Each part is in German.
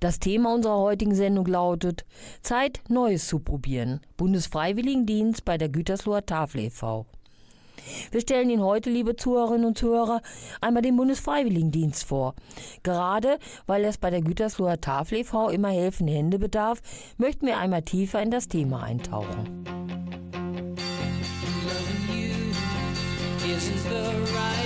Das Thema unserer heutigen Sendung lautet Zeit, Neues zu probieren. Bundesfreiwilligendienst bei der Gütersloher Tafel e.V. Wir stellen Ihnen heute, liebe Zuhörerinnen und Zuhörer, einmal den Bundesfreiwilligendienst vor. Gerade weil es bei der Gütersloher Tafel e.V. immer helfende Hände bedarf, möchten wir einmal tiefer in das Thema eintauchen. isn't the right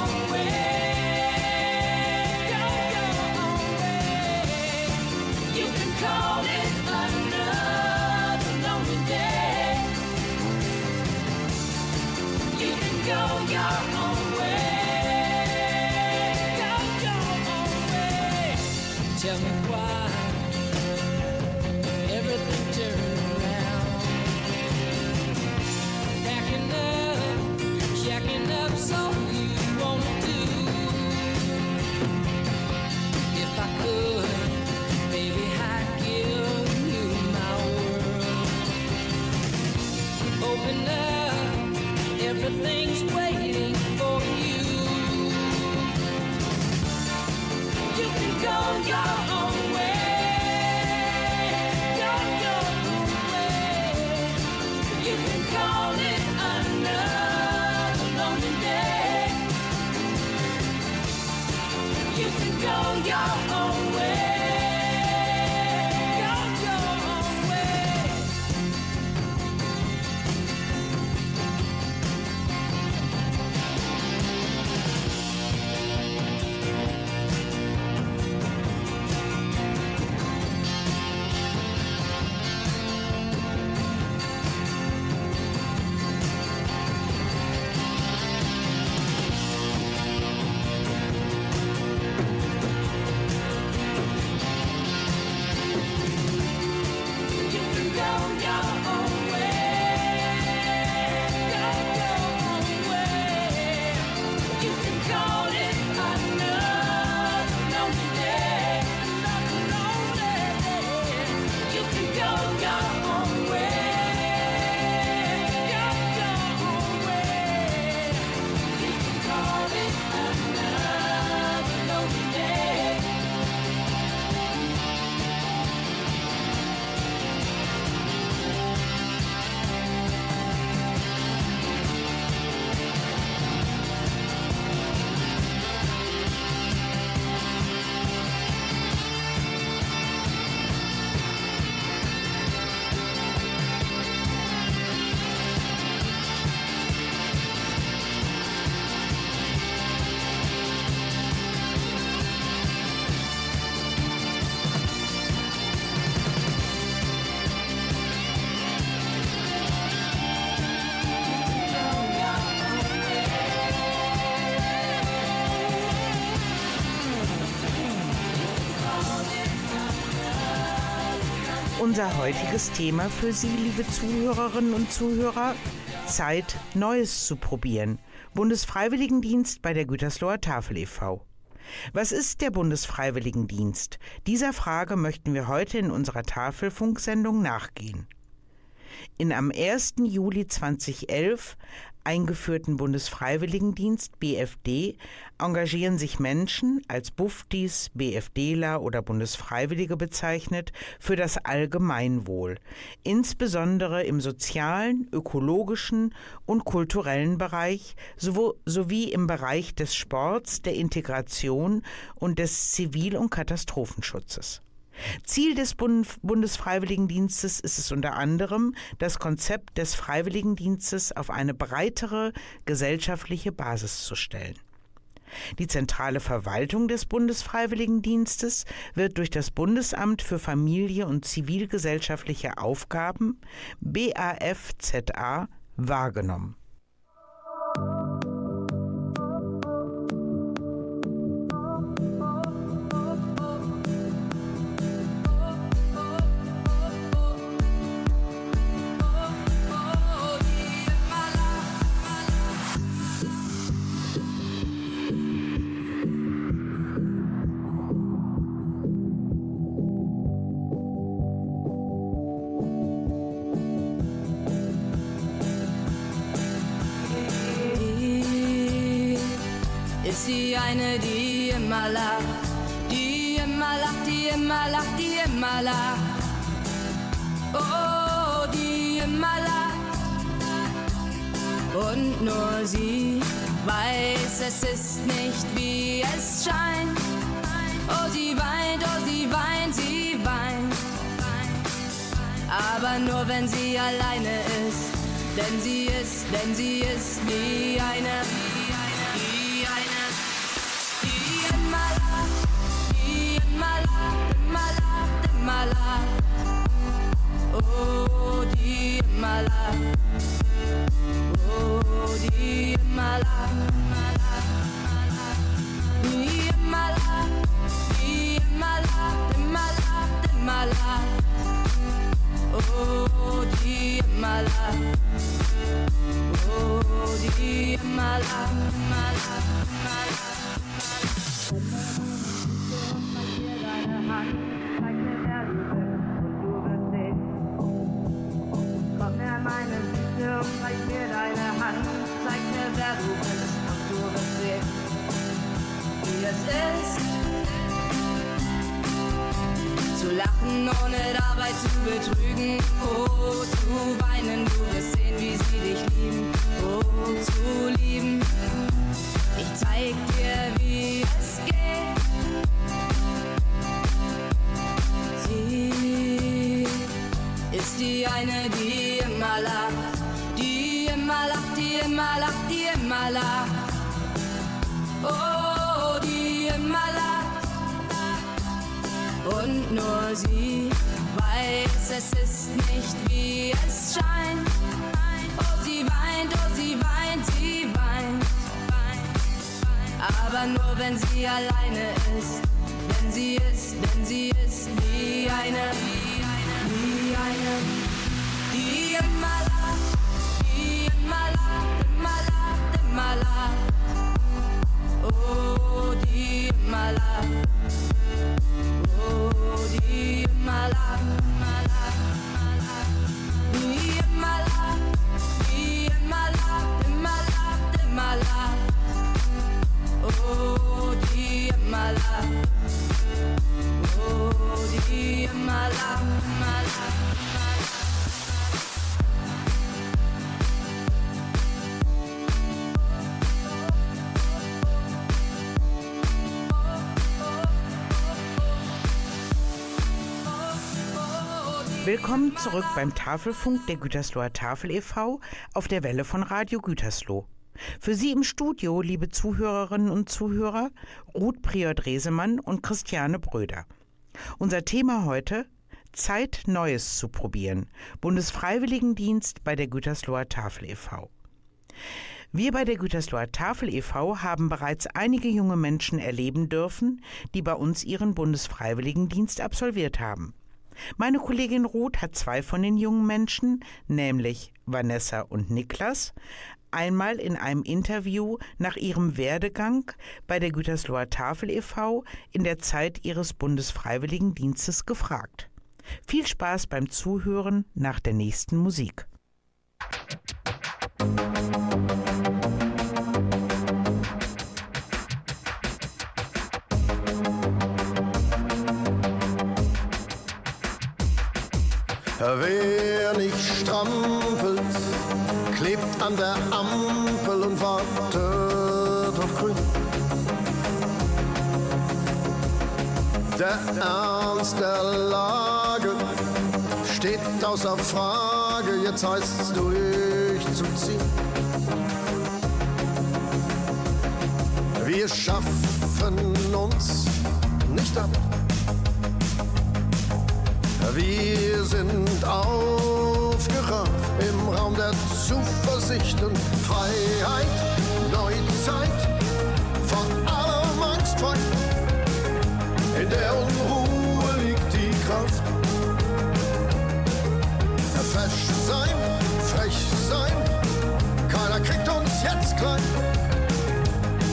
your Unser heutiges Thema für Sie, liebe Zuhörerinnen und Zuhörer, Zeit, Neues zu probieren. Bundesfreiwilligendienst bei der Gütersloher Tafel e.V. Was ist der Bundesfreiwilligendienst? Dieser Frage möchten wir heute in unserer Tafelfunksendung nachgehen. In am 1. Juli 2011 eingeführten Bundesfreiwilligendienst BFD engagieren sich Menschen, als Buftis, BFDler oder Bundesfreiwillige bezeichnet, für das Allgemeinwohl, insbesondere im sozialen, ökologischen und kulturellen Bereich sowie im Bereich des Sports, der Integration und des Zivil- und Katastrophenschutzes. Ziel des Bundesfreiwilligendienstes ist es unter anderem, das Konzept des Freiwilligendienstes auf eine breitere gesellschaftliche Basis zu stellen. Die zentrale Verwaltung des Bundesfreiwilligendienstes wird durch das Bundesamt für Familie und zivilgesellschaftliche Aufgaben BAFZA wahrgenommen. Alleine ist, denn sie ist, denn sie Willkommen zurück beim Tafelfunk der Gütersloher Tafel e.V. auf der Welle von Radio Gütersloh. Für Sie im Studio, liebe Zuhörerinnen und Zuhörer, Ruth Prior-Dresemann und Christiane Bröder. Unser Thema heute: Zeit, Neues zu probieren. Bundesfreiwilligendienst bei der Gütersloher Tafel e.V. Wir bei der Gütersloher Tafel e.V. haben bereits einige junge Menschen erleben dürfen, die bei uns ihren Bundesfreiwilligendienst absolviert haben. Meine Kollegin Ruth hat zwei von den jungen Menschen, nämlich Vanessa und Niklas, einmal in einem Interview nach ihrem Werdegang bei der Gütersloher Tafel e.V. in der Zeit ihres Bundesfreiwilligendienstes gefragt. Viel Spaß beim Zuhören nach der nächsten Musik. Wer nicht strampelt, klebt an der Ampel und wartet auf Grün. Der Ernst der Lage steht außer Frage, jetzt heißt's durchzuziehen. Wir schaffen uns nicht ab. Wir sind aufgerafft im Raum der Zuversicht und Freiheit, Neuzeit, vor allem angstfrei. In der Unruhe liegt die Kraft. Fesch sein, frech sein, keiner kriegt uns jetzt klein.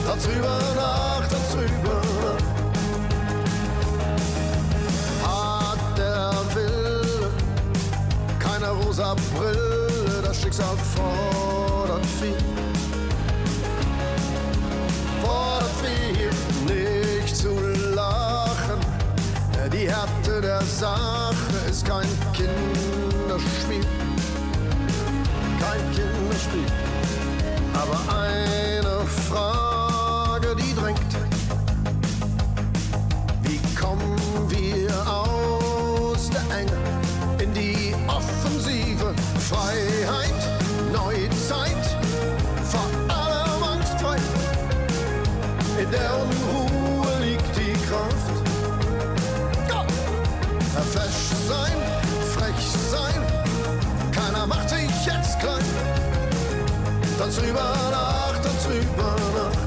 Darüber nach, darüber nach. Brille, das Schicksal fordert viel. Fordert viel, nicht zu lachen. Die Härte der Sache ist kein Kinderspiel. Kein Kinderspiel. Aber eine Frage, Freiheit, Neuzeit, vor allem angstfrei. In der Unruhe liegt die Kraft. Go! Fesch sein, frech sein, keiner macht sich jetzt klein. Tanz rüber nach, tanz rüber nach.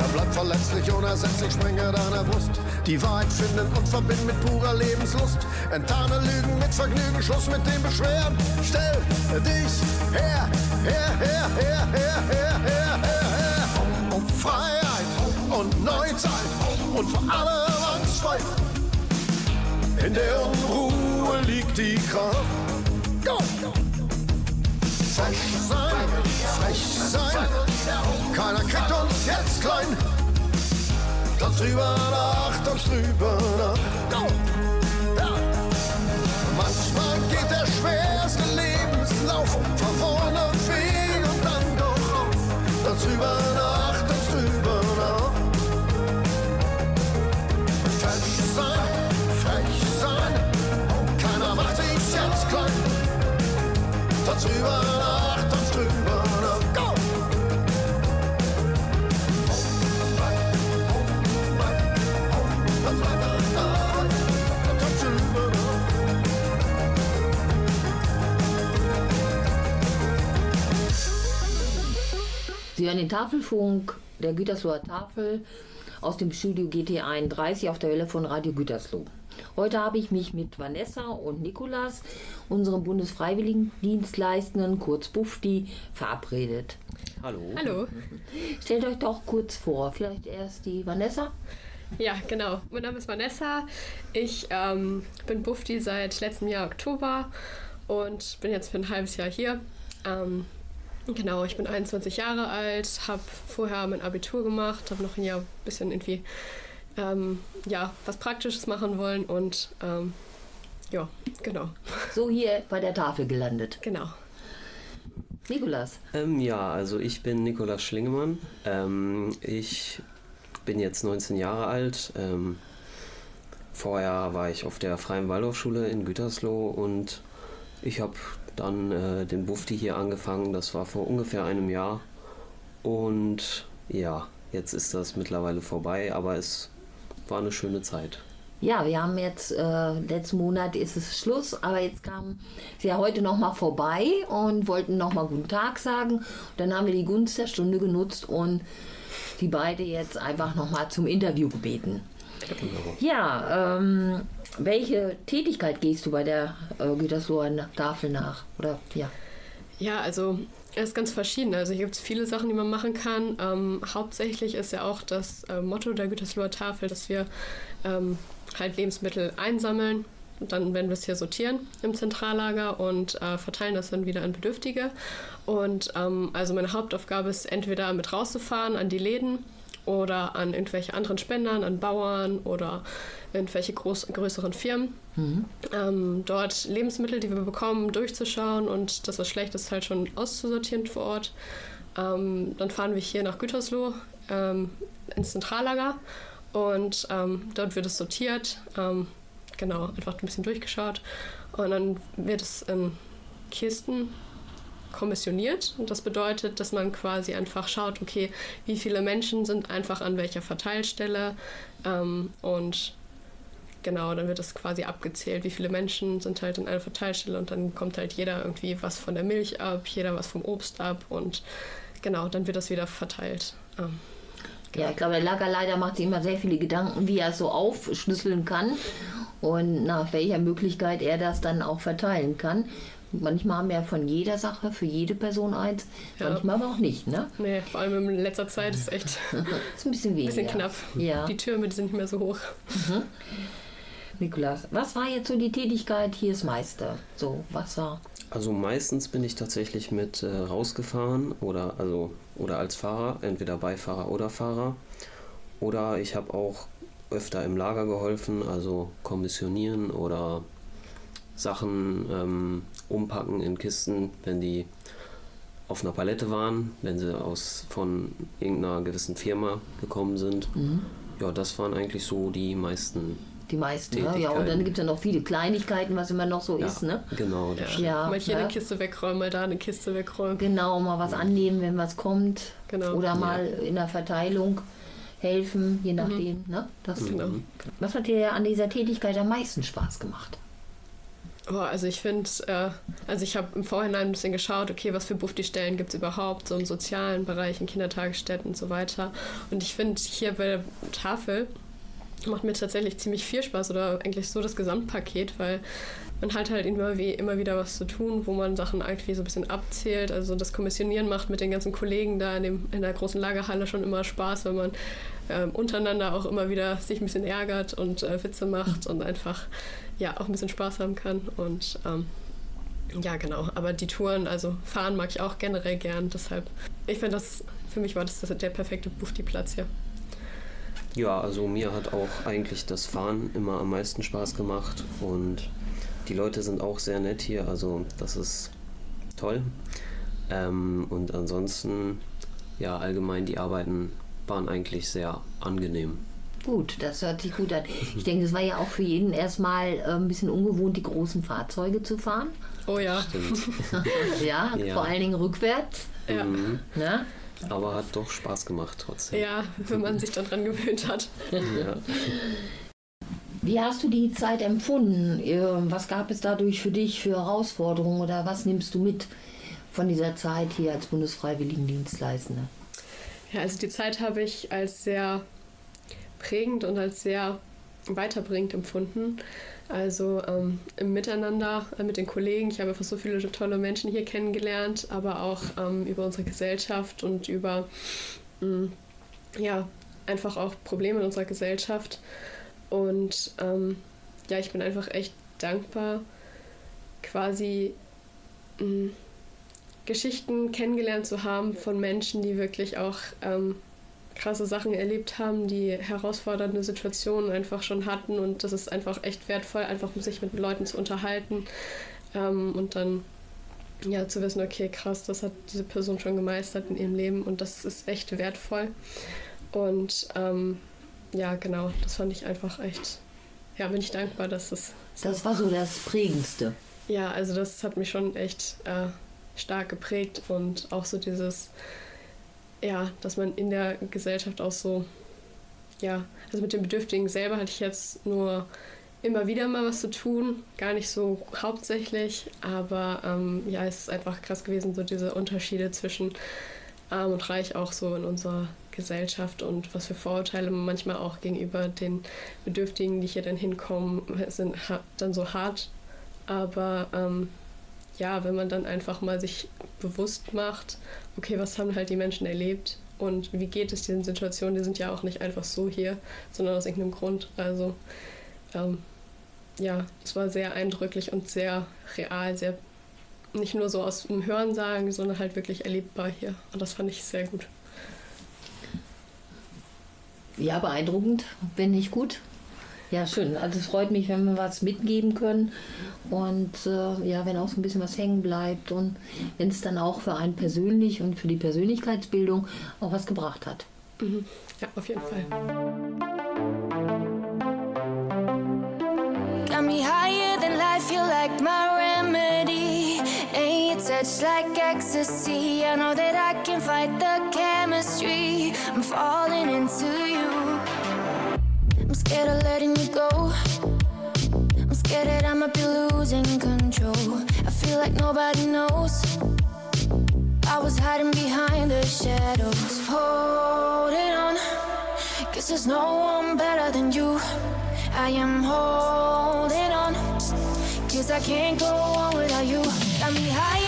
Er bleibt verletzlich, unersetzlich, sprenge deiner Brust die Wahrheit finden und verbinden mit purer Lebenslust. Enttarne Lügen mit Vergnügen, Schluss mit den Beschweren. Stell dich her, her, her, her, her, her, her, her. Um, um Freiheit und Neuzeit und vor allem Angst frei. In der Unruhe liegt die Kraft. Go! Frech sein, frech sein, keiner kriegt uns jetzt klein. Tanz drüber nach, tanz drüber nach. Go! Ja. Manchmal geht der schwerste Lebenslauf von vorne Weg und dann doch auf. Tanz drüber nach, tanz drüber nach. Frech sein, frech sein, keiner macht sich jetzt klein. Tanz drüber nach, Sie hören den Tafelfunk der Gütersloher Tafel aus dem Studio GT31 auf der Welle von Radio Gütersloh. Heute habe ich mich mit Vanessa und Nikolas, unserem Bundesfreiwilligendienstleistenden, kurz Bufti, verabredet. Hallo. Hallo. Stellt euch doch kurz vor, vielleicht erst die Vanessa. Ja, genau. Mein Name ist Vanessa. Ich ähm, bin Bufti seit letztem Jahr Oktober und bin jetzt für ein halbes Jahr hier. Ähm, genau, ich bin 21 Jahre alt, habe vorher mein Abitur gemacht, habe noch ein Jahr ein bisschen irgendwie ähm, ja, was Praktisches machen wollen und ähm, ja, genau. So hier bei der Tafel gelandet. Genau. Nikolas, Ähm, ja, also ich bin Nikolaus Schlingemann. Ähm, ich bin jetzt 19 Jahre alt. Ähm, vorher war ich auf der Freien Waldorfschule in Gütersloh und ich habe dann äh, den Bufti hier angefangen. Das war vor ungefähr einem Jahr. Und ja, jetzt ist das mittlerweile vorbei, aber es war eine schöne Zeit. ja, wir haben jetzt, äh, letzten Monat ist es Schluss, aber jetzt kamen sie ja heute nochmal vorbei und wollten nochmal guten Tag sagen. Dann haben wir die Gunst der Stunde genutzt und die beide jetzt einfach nochmal zum Interview gebeten. Ja, ähm, welche Tätigkeit gehst du bei der äh, Gütersloher Tafel nach? Oder ja. Ja, also es ist ganz verschieden. Also hier gibt es viele Sachen, die man machen kann. Ähm, hauptsächlich ist ja auch das äh, Motto der Gütersloher Tafel, dass wir ähm, halt Lebensmittel einsammeln. Dann werden wir es hier sortieren im Zentrallager und äh, verteilen das dann wieder an Bedürftige. Und ähm, also meine Hauptaufgabe ist entweder mit rauszufahren an die Läden oder an irgendwelche anderen Spendern, an Bauern oder irgendwelche groß, größeren Firmen. Ähm, dort Lebensmittel, die wir bekommen, durchzuschauen und das, was schlecht ist, halt schon auszusortieren vor Ort. Ähm, dann fahren wir hier nach Gütersloh ähm, ins Zentrallager und ähm, dort wird es sortiert. Ähm, genau, einfach ein bisschen durchgeschaut. Und dann wird es in Kisten kommissioniert. Und das bedeutet, dass man quasi einfach schaut, okay, wie viele Menschen sind einfach an welcher Verteilstelle ähm, und genau, dann wird das quasi abgezählt, wie viele Menschen sind halt in einer Verteilstelle und dann kommt halt jeder irgendwie was von der Milch ab, jeder was vom Obst ab und genau, dann wird das wieder verteilt. Ähm, Ja, ich glaube, der Lagerleiter macht sich immer sehr viele Gedanken, wie er es so aufschlüsseln kann und nach welcher Möglichkeit er das dann auch verteilen kann. Manchmal haben wir ja von jeder Sache für jede Person eins, Ja. manchmal aber auch nicht, ne? nee, vor allem in letzter Zeit ist echt ein Ist ein bisschen weniger. bisschen knapp. Ja. Die Türme, die sind nicht mehr so hoch. Nikolas, was war jetzt so die Tätigkeit hier ist Meister? So, was war? Also meistens bin ich tatsächlich mit äh, rausgefahren oder also oder als Fahrer, entweder Beifahrer oder Fahrer. Oder ich habe auch öfter im Lager geholfen, also kommissionieren oder Sachen ähm, umpacken in Kisten, wenn die auf einer Palette waren, wenn sie aus von irgendeiner gewissen Firma gekommen sind. Ja, das waren eigentlich so die meisten. Die meisten, ne? Ja, und dann gibt es ja noch viele Kleinigkeiten, was immer noch so Ja, ist, ne? Genau, das. Ja, mal hier ne? eine Kiste wegräumen, mal da eine Kiste wegräumen. Genau, mal was annehmen, wenn was kommt. Genau. Oder mal in der Verteilung helfen, je nachdem. Ne? Das, Genau. Was hat dir an dieser Tätigkeit am meisten Spaß gemacht? Oh, also ich finde, äh, also ich habe im Vorhinein ein bisschen geschaut, okay, was für Bufti-Stellen gibt es überhaupt, so im sozialen Bereich, in Kindertagesstätten und so weiter. Und ich finde, hier bei der Tafel macht mir tatsächlich ziemlich viel Spaß oder eigentlich so das Gesamtpaket, weil man hat halt immer, wie, immer wieder was zu tun, wo man Sachen irgendwie so ein bisschen abzählt. Also das Kommissionieren macht mit den ganzen Kollegen da in, dem, in der großen Lagerhalle schon immer Spaß, wenn man ähm, untereinander auch immer wieder sich ein bisschen ärgert und äh, Witze macht und einfach ja auch ein bisschen Spaß haben kann. Und ähm, ja, genau. Aber die Touren, also fahren mag ich auch generell gern. Deshalb, ich finde das, für mich war das, das der perfekte Bufti-Platz hier. Ja, also mir hat auch eigentlich das Fahren immer am meisten Spaß gemacht und die Leute sind auch sehr nett hier, also das ist toll. Ähm, und ansonsten, ja, allgemein die Arbeiten waren eigentlich sehr angenehm. Gut, das hört sich gut an. Ich denke, es war ja auch für jeden erstmal äh, ein bisschen ungewohnt, die großen Fahrzeuge zu fahren. Oh ja. Stimmt. ja, Ja. vor allen Dingen rückwärts. Ja. Mhm. Ne? Aber hat doch Spaß gemacht trotzdem. ja, wenn man sich dann dran gewöhnt hat. Ja. Wie hast du die Zeit empfunden? Äh, Was gab es dadurch für dich für Herausforderungen oder was nimmst du mit von dieser Zeit hier als Bundesfreiwilligendienstleistende? Ja, also die Zeit habe ich als sehr prägend und als sehr weiterbringend empfunden. Also ähm, im Miteinander äh, mit den Kollegen. Ich habe einfach so viele tolle Menschen hier kennengelernt, aber auch ähm, über unsere Gesellschaft und über mh, ja, einfach auch Probleme in unserer Gesellschaft. Und ähm, ja, ich bin einfach echt dankbar, quasi mh, Geschichten kennengelernt zu haben von Menschen, die wirklich auch ähm, krasse Sachen erlebt haben, die herausfordernde Situationen einfach schon hatten. Und das ist einfach echt wertvoll, einfach um sich mit Leuten zu unterhalten ähm, und dann ja zu wissen, okay, krass, das hat diese Person schon gemeistert in ihrem Leben. Und das ist echt wertvoll. Und ähm, ja, genau, das fand ich einfach echt, ja, bin ich dankbar, dass das Das war so das Prägendste. ja, also das hat mich schon echt äh, stark geprägt und auch so dieses, ja, dass man in der Gesellschaft auch so, ja, also mit den Bedürftigen selber hatte ich jetzt nur immer wieder mal was zu tun, gar nicht so hauptsächlich, aber ähm, ja, es ist einfach krass gewesen, so diese Unterschiede zwischen arm und reich auch so in unserer Gesellschaft und was für Vorurteile man manchmal auch gegenüber den Bedürftigen, die hier dann hinkommen, sind dann so hart. Aber ähm, ja, wenn man dann einfach mal sich bewusst macht, okay, was haben halt die Menschen erlebt und wie geht es diesen Situationen, die sind ja auch nicht einfach so hier, sondern aus irgendeinem Grund. Also ähm, ja, es war sehr eindrücklich und sehr real, sehr nicht nur so aus dem Hören sagen, sondern halt wirklich erlebbar hier. Und das fand ich sehr gut. Ja, beeindruckend, wenn nicht gut. Ja, schön. Also es freut mich, wenn wir was mitgeben können und äh, ja, wenn auch so ein bisschen was hängen bleibt und wenn es dann auch für einen persönlich und für die Persönlichkeitsbildung auch was gebracht hat. Mhm. Ja, auf jeden Fall. Got me higher than life, you're like my touch like ecstasy? I know that I can fight the chemistry. I'm falling into you. I'm scared of letting you go. I'm scared that I might be losing control. I feel like nobody knows. I was hiding behind the shadows, holding on. Cause there's no one better than you. I am holding on. Cause I can't go on without you. Got me you're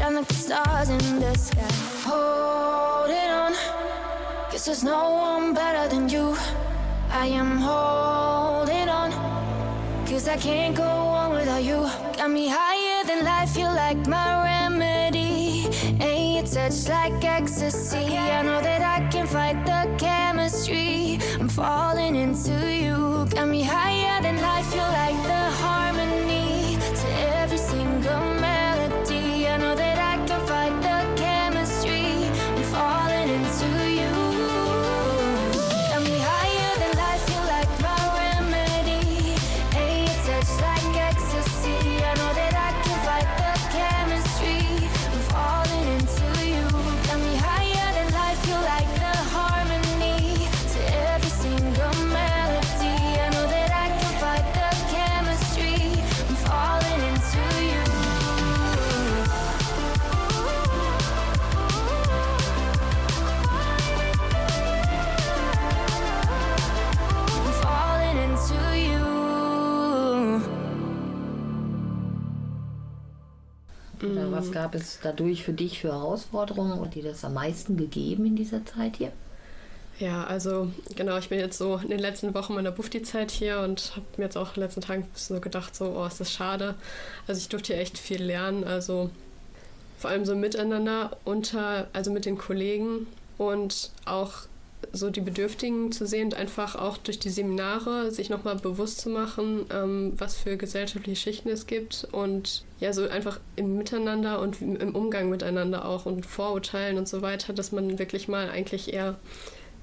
shine like the stars in the sky. Hold it on. Cause there's no one better than you. I am holding on. Cause I can't go on without you. Got me higher than life, you're like my remedy. Ain't your touch like ecstasy? I know that I can fight the chemistry. I'm falling into you. Got me higher was gab es dadurch für dich für Herausforderungen und dir das am meisten gegeben in dieser Zeit hier? Ja, also genau, ich bin jetzt so in den letzten Wochen meiner Bufti-Zeit hier und habe mir jetzt auch in den letzten Tagen so gedacht, so, oh, ist das schade. Also ich durfte hier echt viel lernen, also vor allem so miteinander unter, also mit den Kollegen und auch so die Bedürftigen zu sehen und einfach auch durch die Seminare sich nochmal bewusst zu machen, ähm, was für gesellschaftliche Schichten es gibt und ja, so einfach im Miteinander und im Umgang miteinander auch und Vorurteilen und so weiter, dass man wirklich mal eigentlich eher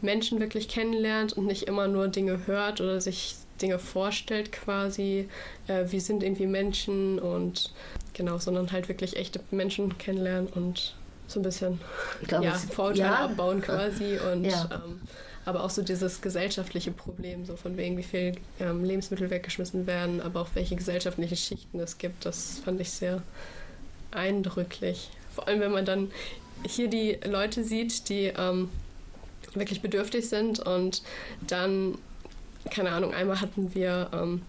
Menschen wirklich kennenlernt und nicht immer nur Dinge hört oder sich Dinge vorstellt quasi, äh, wie sind irgendwie Menschen und genau, sondern halt wirklich echte Menschen kennenlernen und so ein bisschen Ich glaube, ja, Vorurteile ja. abbauen quasi und Ja. ähm, aber auch so dieses gesellschaftliche Problem, so von wegen, wie viel ähm, Lebensmittel weggeschmissen werden, aber auch welche gesellschaftlichen Schichten es gibt, das fand ich sehr eindrücklich. Vor allem, wenn man dann hier die Leute sieht, die ähm, wirklich bedürftig sind und dann, keine Ahnung, einmal hatten wir ähm,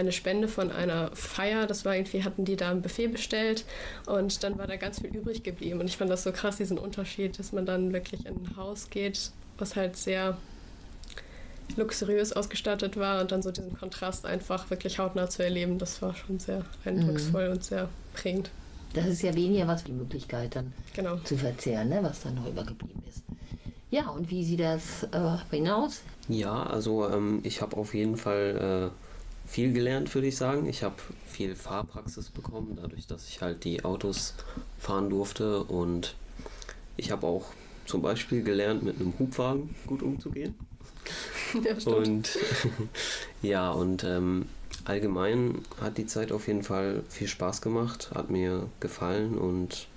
eine Spende von einer Feier, das war irgendwie, hatten die da ein Buffet bestellt und dann war da ganz viel übrig geblieben und ich fand das so krass, diesen Unterschied, dass man dann wirklich in ein Haus geht, was halt sehr luxuriös ausgestattet war und dann so diesen Kontrast einfach wirklich hautnah zu erleben, das war schon sehr eindrucksvoll und sehr prägend. Das ist ja weniger was die Möglichkeit dann Genau. zu verzehren, ne, was dann noch übergeblieben ist. Ja, und wie sieht das äh, hinaus? Ja, also ähm, ich habe auf jeden Fall äh, viel gelernt, würde ich sagen. Ich habe viel Fahrpraxis bekommen, dadurch, dass ich halt die Autos fahren durfte und ich habe auch zum Beispiel gelernt, mit einem Hubwagen gut umzugehen. Ja, stimmt. Und ja, und ähm, allgemein hat die Zeit auf jeden Fall viel Spaß gemacht, hat mir gefallen und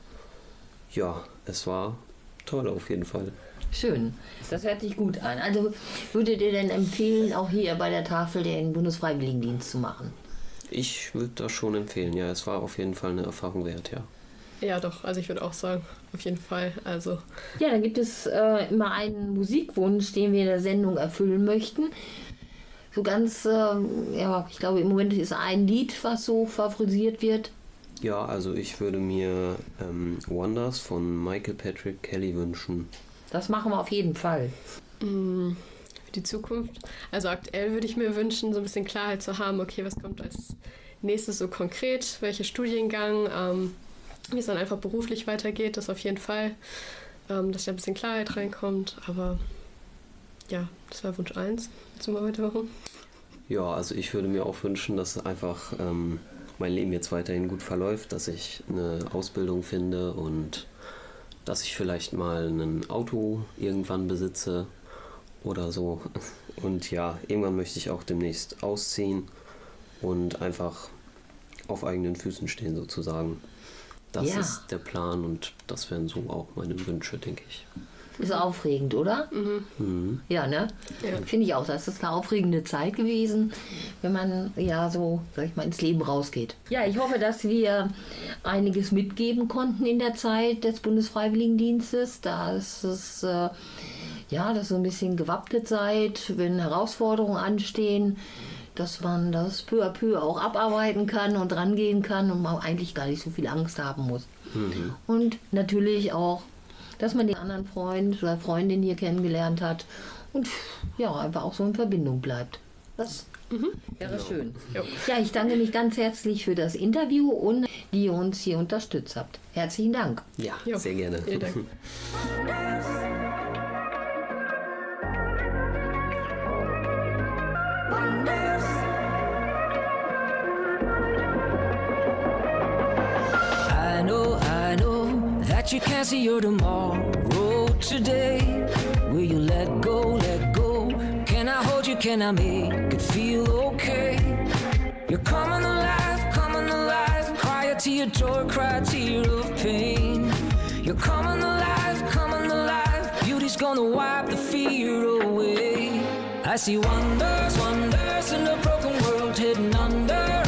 ja, es war toll auf jeden Fall. Schön, das hört sich gut an. Also würdet ihr denn empfehlen, auch hier bei der Tafel den Bundesfreiwilligendienst zu machen? Ich würde das schon empfehlen, ja, es war auf jeden Fall eine Erfahrung wert, ja. Ja, doch. Also ich würde auch sagen, auf jeden Fall. Also Ja, dann gibt es äh, immer einen Musikwunsch, den wir in der Sendung erfüllen möchten. So ganz, ähm, ja, ich glaube, im Moment ist ein Lied, was so favorisiert wird. Ja, also ich würde mir ähm, Wonders von Michael Patrick Kelly wünschen. Das machen wir auf jeden Fall. für die Zukunft. Also aktuell würde ich mir wünschen, so ein bisschen Klarheit zu haben, okay, was kommt als nächstes so konkret, welcher Studiengang, ähm, wie es dann einfach beruflich weitergeht, das auf jeden Fall, ähm, dass da ein bisschen Klarheit reinkommt. Aber ja, das war Wunsch 1. Willst du mal weitermachen? Ja, also ich würde mir auch wünschen, dass einfach ähm, mein Leben jetzt weiterhin gut verläuft, dass ich eine Ausbildung finde und dass ich vielleicht mal ein Auto irgendwann besitze oder so. Und ja, irgendwann möchte ich auch demnächst ausziehen und einfach auf eigenen Füßen stehen sozusagen. Das Ja. ist der Plan und das wären so auch meine Wünsche, denke ich. Ist aufregend, oder? Mhm. Ja, ne? Ja. Finde ich auch. Das ist eine aufregende Zeit gewesen, wenn man ja so, sag ich mal, ins Leben rausgeht. Ja, ich hoffe, dass wir einiges mitgeben konnten in der Zeit des Bundesfreiwilligendienstes, dass es äh, ja, dass ihr ein bisschen gewappnet seid, wenn Herausforderungen anstehen, dass man das peu à peu auch abarbeiten kann und rangehen kann und man eigentlich gar nicht so viel Angst haben muss. Und natürlich auch, dass man den anderen Freund oder Freundin hier kennengelernt hat und ja, einfach auch so in Verbindung bleibt. Das wäre schön. Jo. Ja, ich danke mich ganz herzlich für das Interview und die ihr uns hier unterstützt habt. Herzlichen Dank. Ja, Jo, sehr gerne. Vielen Dank. see your tomorrow today. Will you let go, let go? Can I hold you? Can I make it feel okay? You're coming alive, coming alive. Cry a tear, joy, cry tear of pain. You're coming alive, coming alive. Beauty's gonna wipe the fear away. I see wonders, wonders in a broken world hidden under,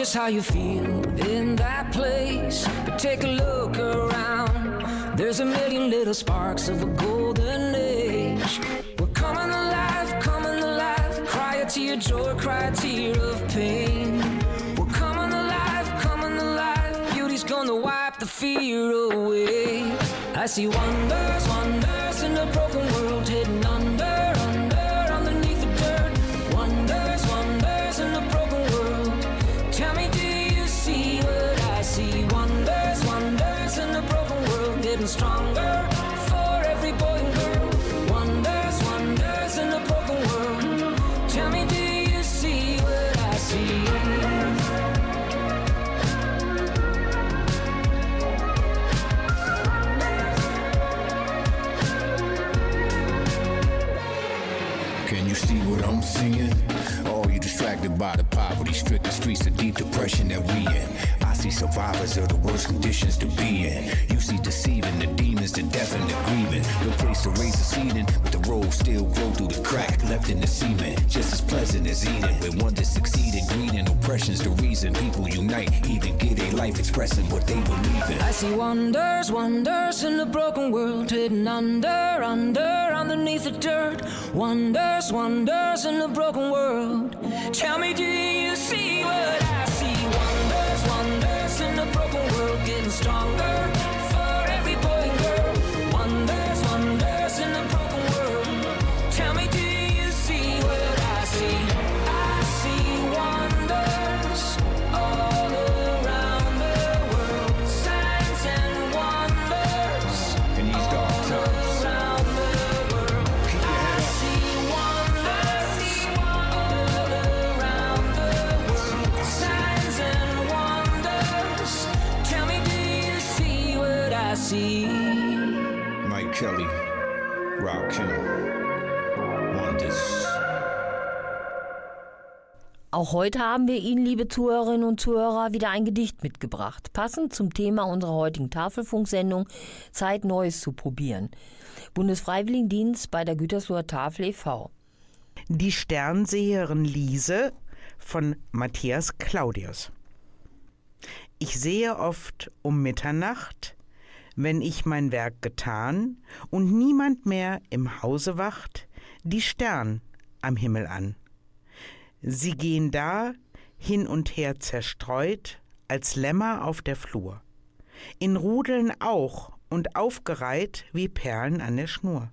just how you feel in that place. But take a look around. There's a million little sparks of a golden age. We're coming alive, coming alive. Cry a tear, joy, cry a tear of pain. We're coming alive, coming alive. Beauty's gonna wipe the fear away. I see wonders, wonders in a broken world poverty stricken streets of deep depression that we in? I see survivors of the worst conditions to be in. You see deceiving the demons, the death and the grieving. No place to raise a seeding, but the road still grow through the crack left in the cement. Just as pleasant as eating. When one to succeed in greed and oppression's the reason people unite. Even get a life expressing what they believe in. I see wonders, wonders in a broken world, hidden under, under, underneath the dirt. Wonders, wonders in a broken world. Tell me, you see what I Kelly, Rob Kim, Wonders. Auch heute haben wir Ihnen, liebe Zuhörerinnen und Zuhörer, wieder ein Gedicht mitgebracht, passend zum Thema unserer heutigen Tafelfunksendung Zeit Neues zu probieren. Bundesfreiwilligendienst bei der Gütersloher Tafel e.V. Die Sternseherin Liese von Matthias Claudius. Ich sehe oft um Mitternacht, wenn ich mein Werk getan und niemand mehr im Hause wacht, die Stern am Himmel an. Sie gehen da hin und her zerstreut, als Lämmer auf der Flur. In Rudeln auch und aufgereiht wie Perlen an der Schnur.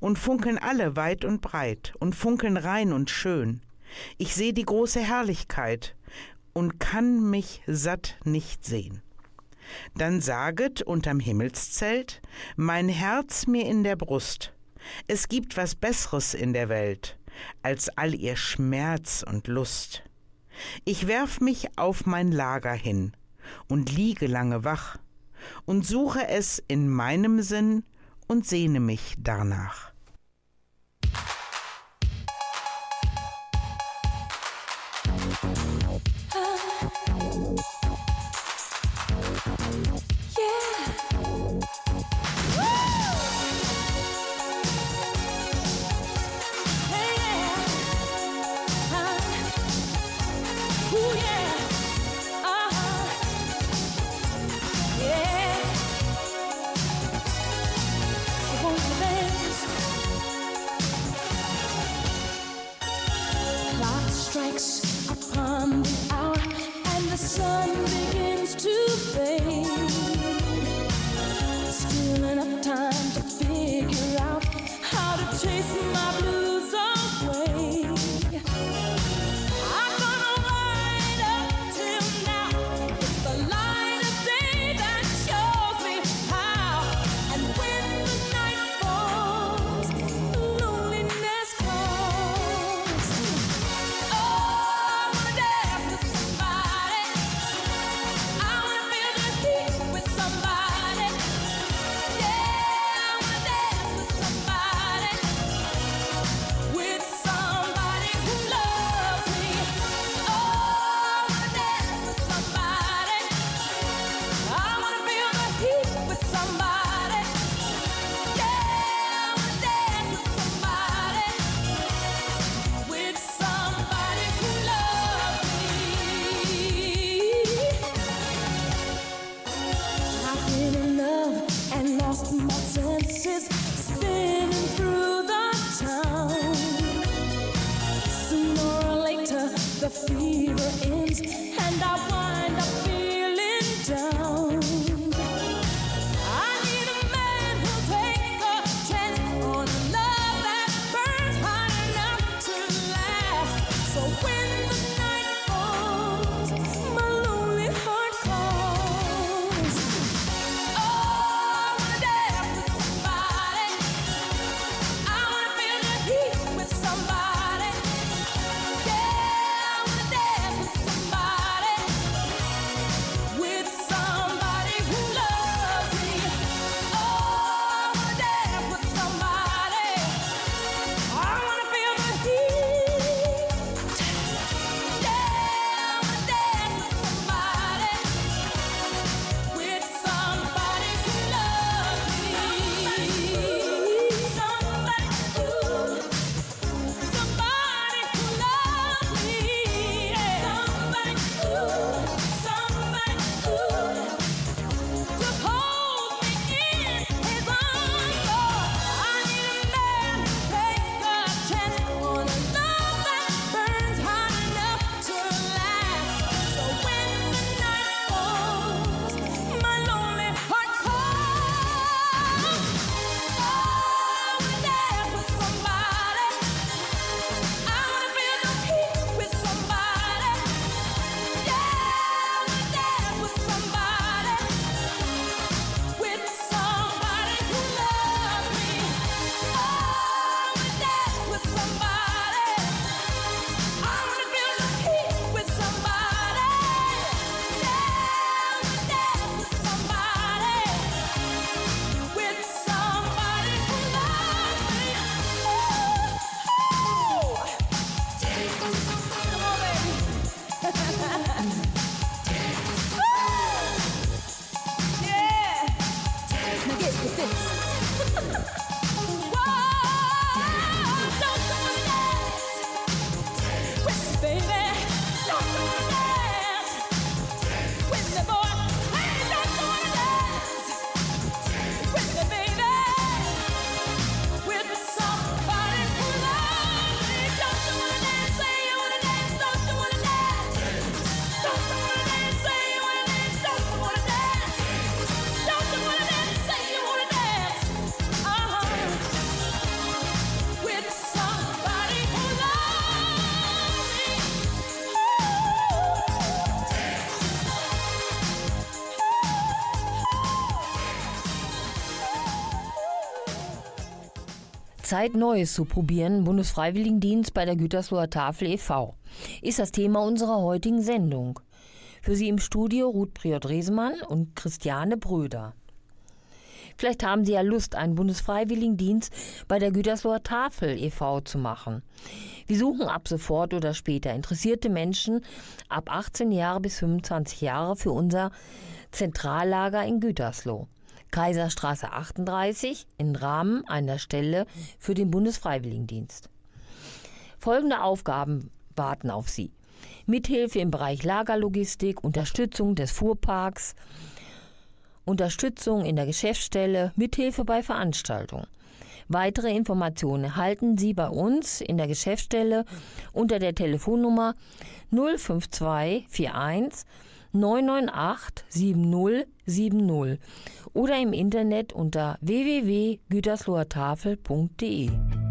Und funkeln alle weit und breit und funkeln rein und schön. Ich seh die große Herrlichkeit und kann mich satt nicht sehen. Dann saget unterm Himmelszelt mein Herz mir in der Brust, es gibt was Besseres in der Welt als all ihr Schmerz und Lust. Ich werf mich auf mein Lager hin und liege lange wach und suche es in meinem Sinn und sehne mich darnach. baby. Zeit Neues zu probieren, Bundesfreiwilligendienst bei der Gütersloher Tafel e.V. ist das Thema unserer heutigen Sendung. Für Sie im Studio Ruth Priot-Resemann und Christiane Bröder. Vielleicht haben Sie ja Lust, einen Bundesfreiwilligendienst bei der Gütersloher Tafel e.V. zu machen. Wir suchen ab sofort oder später interessierte Menschen ab 18 Jahre bis 25 Jahre für unser Zentrallager in Gütersloh. Kaiserstraße 38 im Rahmen einer Stelle für den Bundesfreiwilligendienst. Folgende Aufgaben warten auf Sie. Mithilfe im Bereich Lagerlogistik, Unterstützung des Fuhrparks, Unterstützung in der Geschäftsstelle, Mithilfe bei Veranstaltungen. Weitere Informationen erhalten Sie bei uns in der Geschäftsstelle unter der Telefonnummer 05241 998 7070 oder im Internet unter www.güterslohertafel.de.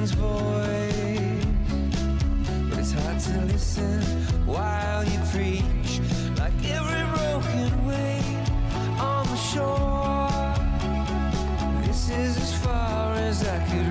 captain's voice, but it's hard to listen while you preach. Like every broken wave on the shore, this is as far as I could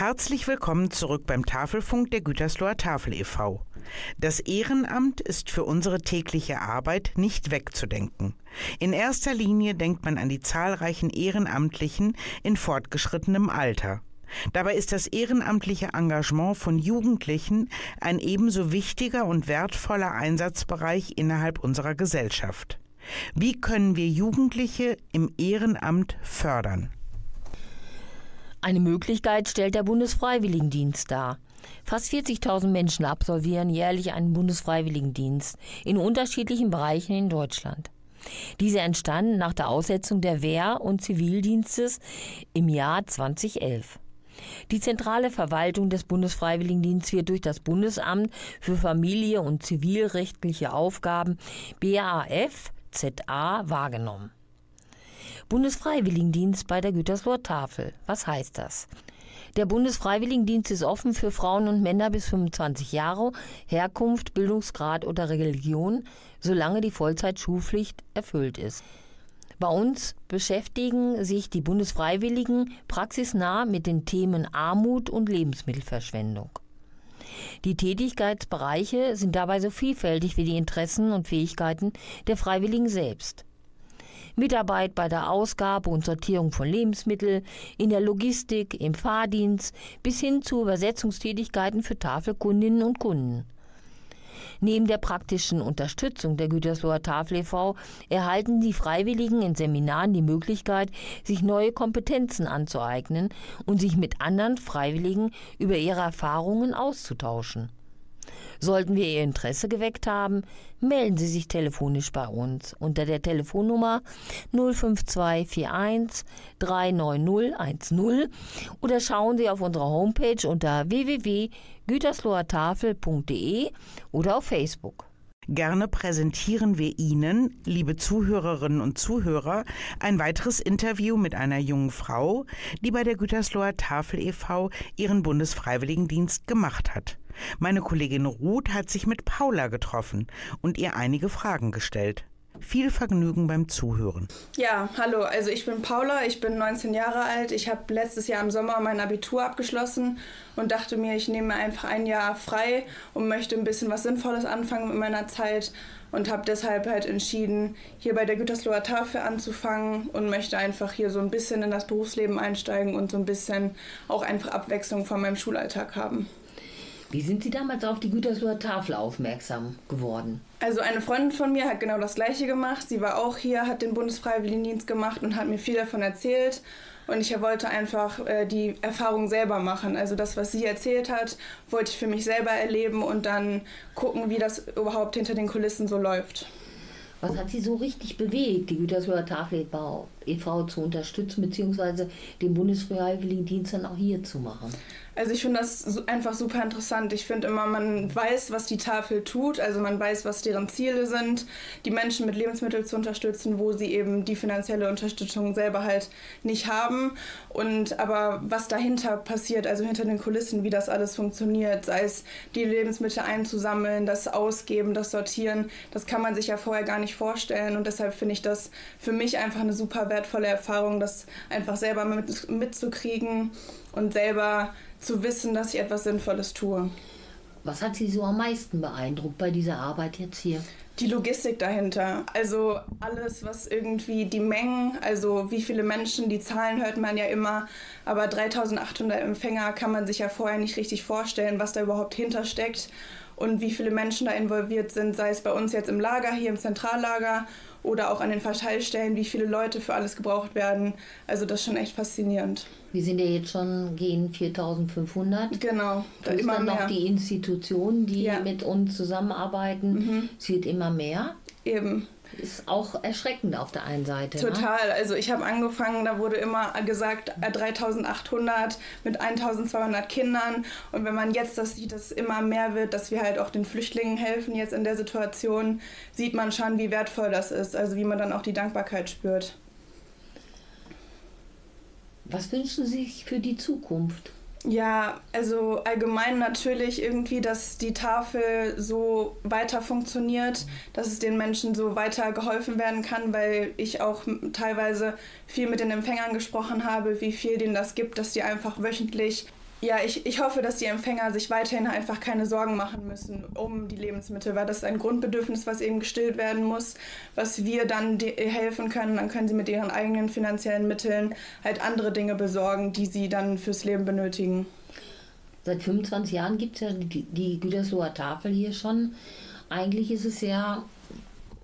Herzlich willkommen zurück beim Tafelfunk der Gütersloher Tafel e.V. Das Ehrenamt ist für unsere tägliche Arbeit nicht wegzudenken. In erster Linie denkt man an die zahlreichen Ehrenamtlichen in fortgeschrittenem Alter. Dabei ist das ehrenamtliche Engagement von Jugendlichen ein ebenso wichtiger und wertvoller Einsatzbereich innerhalb unserer Gesellschaft. Wie können wir Jugendliche im Ehrenamt fördern? Eine Möglichkeit stellt der Bundesfreiwilligendienst dar. Fast 40.000 Menschen absolvieren jährlich einen Bundesfreiwilligendienst in unterschiedlichen Bereichen in Deutschland. Diese entstanden nach der Aussetzung der Wehr- und Zivildienstes im Jahr 2011. Die zentrale Verwaltung des Bundesfreiwilligendienstes wird durch das Bundesamt für Familie und zivilrechtliche Aufgaben BAF ZA wahrgenommen. Bundesfreiwilligendienst bei der Gütersloher Tafel. Was heißt das? Der Bundesfreiwilligendienst ist offen für Frauen und Männer bis 25 Jahre, Herkunft, Bildungsgrad oder Religion, solange die Vollzeitschulpflicht erfüllt ist. Bei uns beschäftigen sich die Bundesfreiwilligen praxisnah mit den Themen Armut und Lebensmittelverschwendung. Die Tätigkeitsbereiche sind dabei so vielfältig wie die Interessen und Fähigkeiten der Freiwilligen selbst. Mitarbeit bei der Ausgabe und Sortierung von Lebensmitteln, in der Logistik, im Fahrdienst bis hin zu Übersetzungstätigkeiten für Tafelkundinnen und Kunden. Neben der praktischen Unterstützung der Gütersloher Tafel e.V. erhalten die Freiwilligen in Seminaren die Möglichkeit, sich neue Kompetenzen anzueignen und sich mit anderen Freiwilligen über ihre Erfahrungen auszutauschen. Sollten wir Ihr Interesse geweckt haben, melden Sie sich telefonisch bei uns unter der Telefonnummer 05241 39010 oder schauen Sie auf unserer Homepage unter www.güterslohertafel.de oder auf Facebook. Gerne präsentieren wir Ihnen, liebe Zuhörerinnen und Zuhörer, ein weiteres Interview mit einer jungen Frau, die bei der Gütersloher Tafel e.V. ihren Bundesfreiwilligendienst gemacht hat. Meine Kollegin Ruth hat sich mit Paula getroffen und ihr einige Fragen gestellt. Viel Vergnügen beim Zuhören. Ja, hallo, also ich bin Paula, ich bin 19 Jahre alt. Ich habe letztes Jahr im Sommer mein Abitur abgeschlossen und dachte mir, ich nehme einfach ein Jahr frei und möchte ein bisschen was Sinnvolles anfangen mit meiner Zeit und habe deshalb halt entschieden, hier bei der Gütersloher Tafel anzufangen und möchte einfach hier so ein bisschen in das Berufsleben einsteigen und so ein bisschen auch einfach Abwechslung von meinem Schulalltag haben. Wie sind Sie damals auf die Gütersloher Tafel aufmerksam geworden? Also eine Freundin von mir hat genau das gleiche gemacht. Sie war auch hier, hat den Bundesfreiwilligendienst gemacht und hat mir viel davon erzählt. Und ich wollte einfach äh, die Erfahrung selber machen. Also das, was sie erzählt hat, wollte ich für mich selber erleben und dann gucken, wie das überhaupt hinter den Kulissen so läuft. Was hat Sie so richtig bewegt, die Gütersloher Tafel e.V. zu unterstützen, beziehungsweise den Bundesfreiwilligendienst dann auch hier zu machen? Also ich finde das einfach super interessant. Ich finde immer, man weiß, was die Tafel tut, also man weiß, was deren Ziele sind, die Menschen mit Lebensmitteln zu unterstützen, wo sie eben die finanzielle Unterstützung selber halt nicht haben. Und aber was dahinter passiert, also hinter den Kulissen, wie das alles funktioniert, sei es die Lebensmittel einzusammeln, das Ausgeben, das Sortieren, das kann man sich ja vorher gar nicht vorstellen. Und deshalb finde ich das für mich einfach eine super wertvolle Erfahrung, das einfach selber mit, mitzukriegen und selber zu wissen, dass ich etwas Sinnvolles tue. Was hat Sie so am meisten beeindruckt bei dieser Arbeit jetzt hier? Die Logistik dahinter, also alles, was irgendwie die Mengen, also wie viele Menschen, die Zahlen hört man ja immer, aber 3800 Empfänger kann man sich ja vorher nicht richtig vorstellen, was da überhaupt hintersteckt und wie viele Menschen da involviert sind, sei es bei uns jetzt im Lager, hier im Zentrallager oder auch an den Verteilstellen, wie viele Leute für alles gebraucht werden. Also das ist schon echt faszinierend. Wir sind ja jetzt schon gegen 4500. Genau, da immer dann noch mehr. die Institutionen, die Ja. mit uns zusammenarbeiten. Es wird immer mehr. Eben. Ist auch erschreckend auf der einen Seite. Ne? Total. Also ich habe angefangen, da wurde immer gesagt äh, 3800 mit 1200 Kindern. Und wenn man jetzt das sieht, dass es immer mehr wird, dass wir halt auch den Flüchtlingen helfen jetzt in der Situation, sieht man schon, wie wertvoll das ist. Also wie man dann auch die Dankbarkeit spürt. Was wünschen Sie sich für die Zukunft? Ja, also allgemein natürlich irgendwie, dass die Tafel so weiter funktioniert, dass es den Menschen so weiter geholfen werden kann, weil ich auch teilweise viel mit den Empfängern gesprochen habe, wie viel denen das gibt, dass die einfach wöchentlich Ja, ich, ich hoffe, dass die Empfänger sich weiterhin einfach keine Sorgen machen müssen um die Lebensmittel, weil das ist ein Grundbedürfnis, was eben gestillt werden muss, was wir dann helfen können. Dann können sie mit ihren eigenen finanziellen Mitteln halt andere Dinge besorgen, die sie dann fürs Leben benötigen. Seit 25 Jahren gibt es ja die, die Gütersloher Tafel hier schon. Eigentlich ist es ja,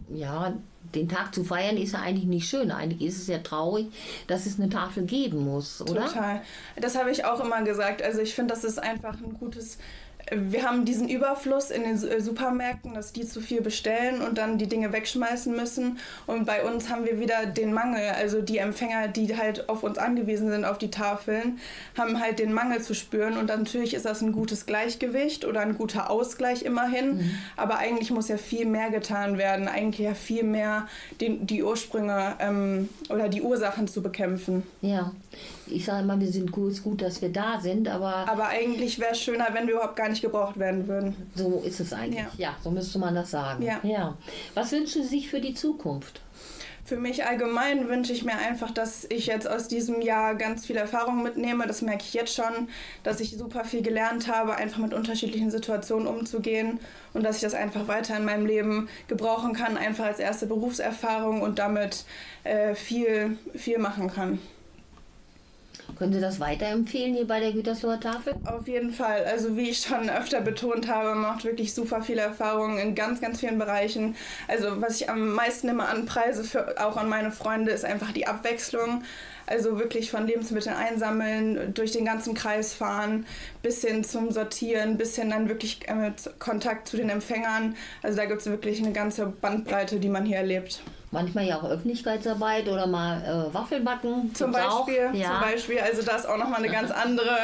ja, den Tag zu feiern ist ja eigentlich nicht schön. Eigentlich ist es ja traurig, dass es eine Tafel geben muss, oder? Total. Das habe ich auch immer gesagt. Also ich finde, das ist einfach ein gutes. Wir haben diesen Überfluss in den äh, Supermärkten, dass die zu viel bestellen und dann die Dinge wegschmeißen müssen. Und bei uns haben wir wieder den Mangel. Also die Empfänger, die halt auf uns angewiesen sind, auf die Tafeln, haben halt den Mangel zu spüren. Und natürlich ist das ein gutes Gleichgewicht oder ein guter Ausgleich immerhin. Aber eigentlich muss ja viel mehr getan werden. Eigentlich ja viel mehr den, die Ursprünge ähm, oder die Ursachen zu bekämpfen. Ja. Ich sage immer, wir sind gut, ist gut, dass wir da sind, aber Aber eigentlich wäre es schöner, wenn wir überhaupt gar nicht gebraucht werden würden. so ist es eigentlich. Ja. Ja, so müsste man das sagen. Ja. ja. Was wünschen Sie sich für die Zukunft? Für mich allgemein wünsche ich mir einfach, dass ich jetzt aus diesem Jahr ganz viel Erfahrung mitnehme. Das merke ich jetzt schon, dass ich super viel gelernt habe, einfach mit unterschiedlichen Situationen umzugehen und dass ich das einfach weiter in meinem Leben gebrauchen kann, einfach als erste Berufserfahrung und damit äh, viel, viel machen kann. Können Sie das weiterempfehlen hier bei der Gütersloher Tafel? Auf jeden Fall. Also wie ich schon öfter betont habe, macht wirklich super viele Erfahrungen in ganz, ganz vielen Bereichen. Also was ich am meisten immer anpreise, für, auch an meine Freunde, ist einfach die Abwechslung. Also wirklich von Lebensmitteln einsammeln, durch den ganzen Kreis fahren, bis hin zum Sortieren, bis hin dann wirklich äh, Kontakt zu den Empfängern. Also da gibt es wirklich eine ganze Bandbreite, die man hier erlebt. Manchmal ja auch Öffentlichkeitsarbeit oder mal äh, Waffelbacken. Zum. Beispiel, Ja. zum Beispiel, also das ist auch nochmal eine ganz andere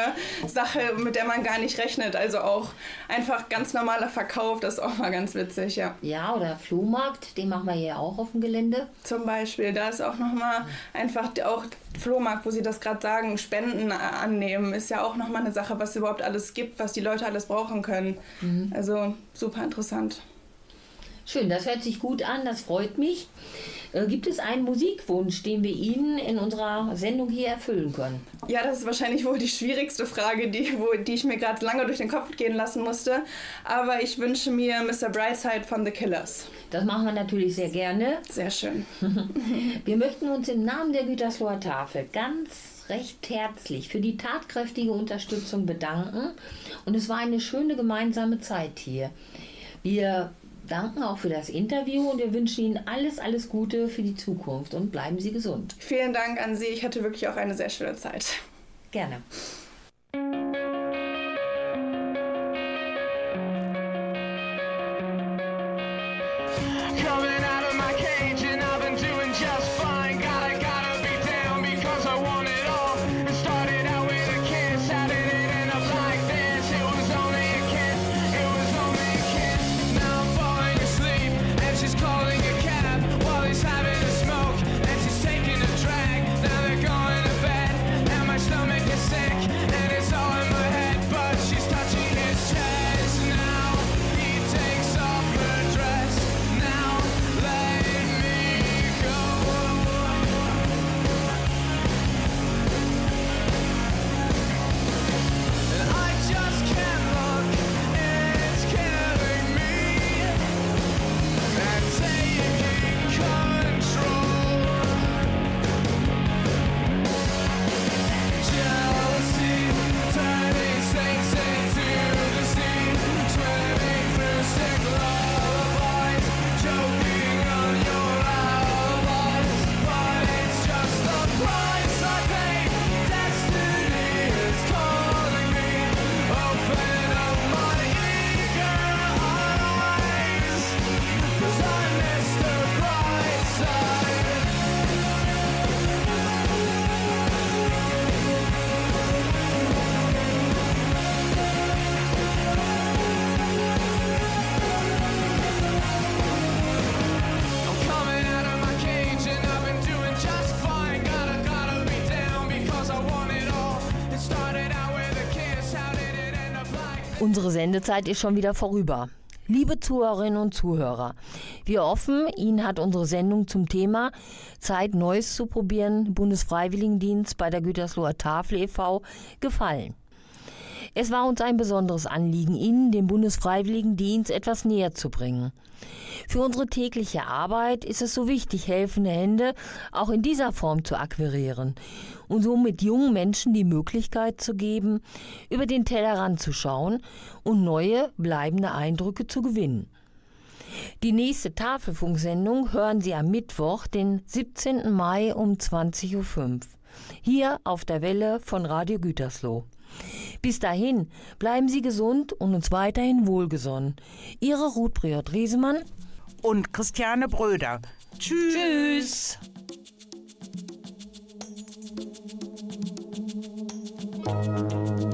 Sache, mit der man gar nicht rechnet. Also auch einfach ganz normaler Verkauf, das ist auch mal ganz witzig, ja. Ja, oder Flohmarkt, den machen wir hier auch auf dem Gelände. Zum Beispiel, da ist auch nochmal einfach auch Flohmarkt, wo Sie das gerade sagen, Spenden annehmen, ist ja auch nochmal eine Sache, was es überhaupt alles gibt, was die Leute alles brauchen können. Also super interessant. Schön, das hört sich gut an, das freut mich. Äh, gibt es einen Musikwunsch, den wir Ihnen in unserer Sendung hier erfüllen können? Ja, das ist wahrscheinlich wohl die schwierigste Frage, die, wo, die ich mir gerade lange durch den Kopf gehen lassen musste. Aber ich wünsche mir Mr. Brightside von The Killers. Das machen wir natürlich sehr gerne. Sehr schön. Wir möchten uns im Namen der Gütersloher Tafel ganz recht herzlich für die tatkräftige Unterstützung bedanken. Und es war eine schöne gemeinsame Zeit hier. Wir danken auch für das Interview und wir wünschen Ihnen alles, alles Gute für die Zukunft und bleiben Sie gesund. Vielen Dank an Sie. Ich hatte wirklich auch eine sehr schöne Zeit. Gerne. Unsere Sendezeit ist schon wieder vorüber. Liebe Zuhörerinnen und Zuhörer, wir hoffen, Ihnen hat unsere Sendung zum Thema Zeit Neues zu probieren, Bundesfreiwilligendienst bei der Gütersloher Tafel e.V. gefallen. Es war uns ein besonderes Anliegen, Ihnen, dem Bundesfreiwilligendienst, etwas näher zu bringen. Für unsere tägliche Arbeit ist es so wichtig, helfende Hände auch in dieser Form zu akquirieren und somit jungen Menschen die Möglichkeit zu geben, über den Tellerrand zu schauen und neue, bleibende Eindrücke zu gewinnen. Die nächste Tafelfunksendung hören Sie am Mittwoch, den 17. Mai um 20.05 Uhr. Hier auf der Welle von Radio Gütersloh. Bis dahin bleiben Sie gesund und uns weiterhin wohlgesonnen. Ihre Ruth Briot Riesemann und Christiane Bröder. Tschüss. Tschüss. Marvin,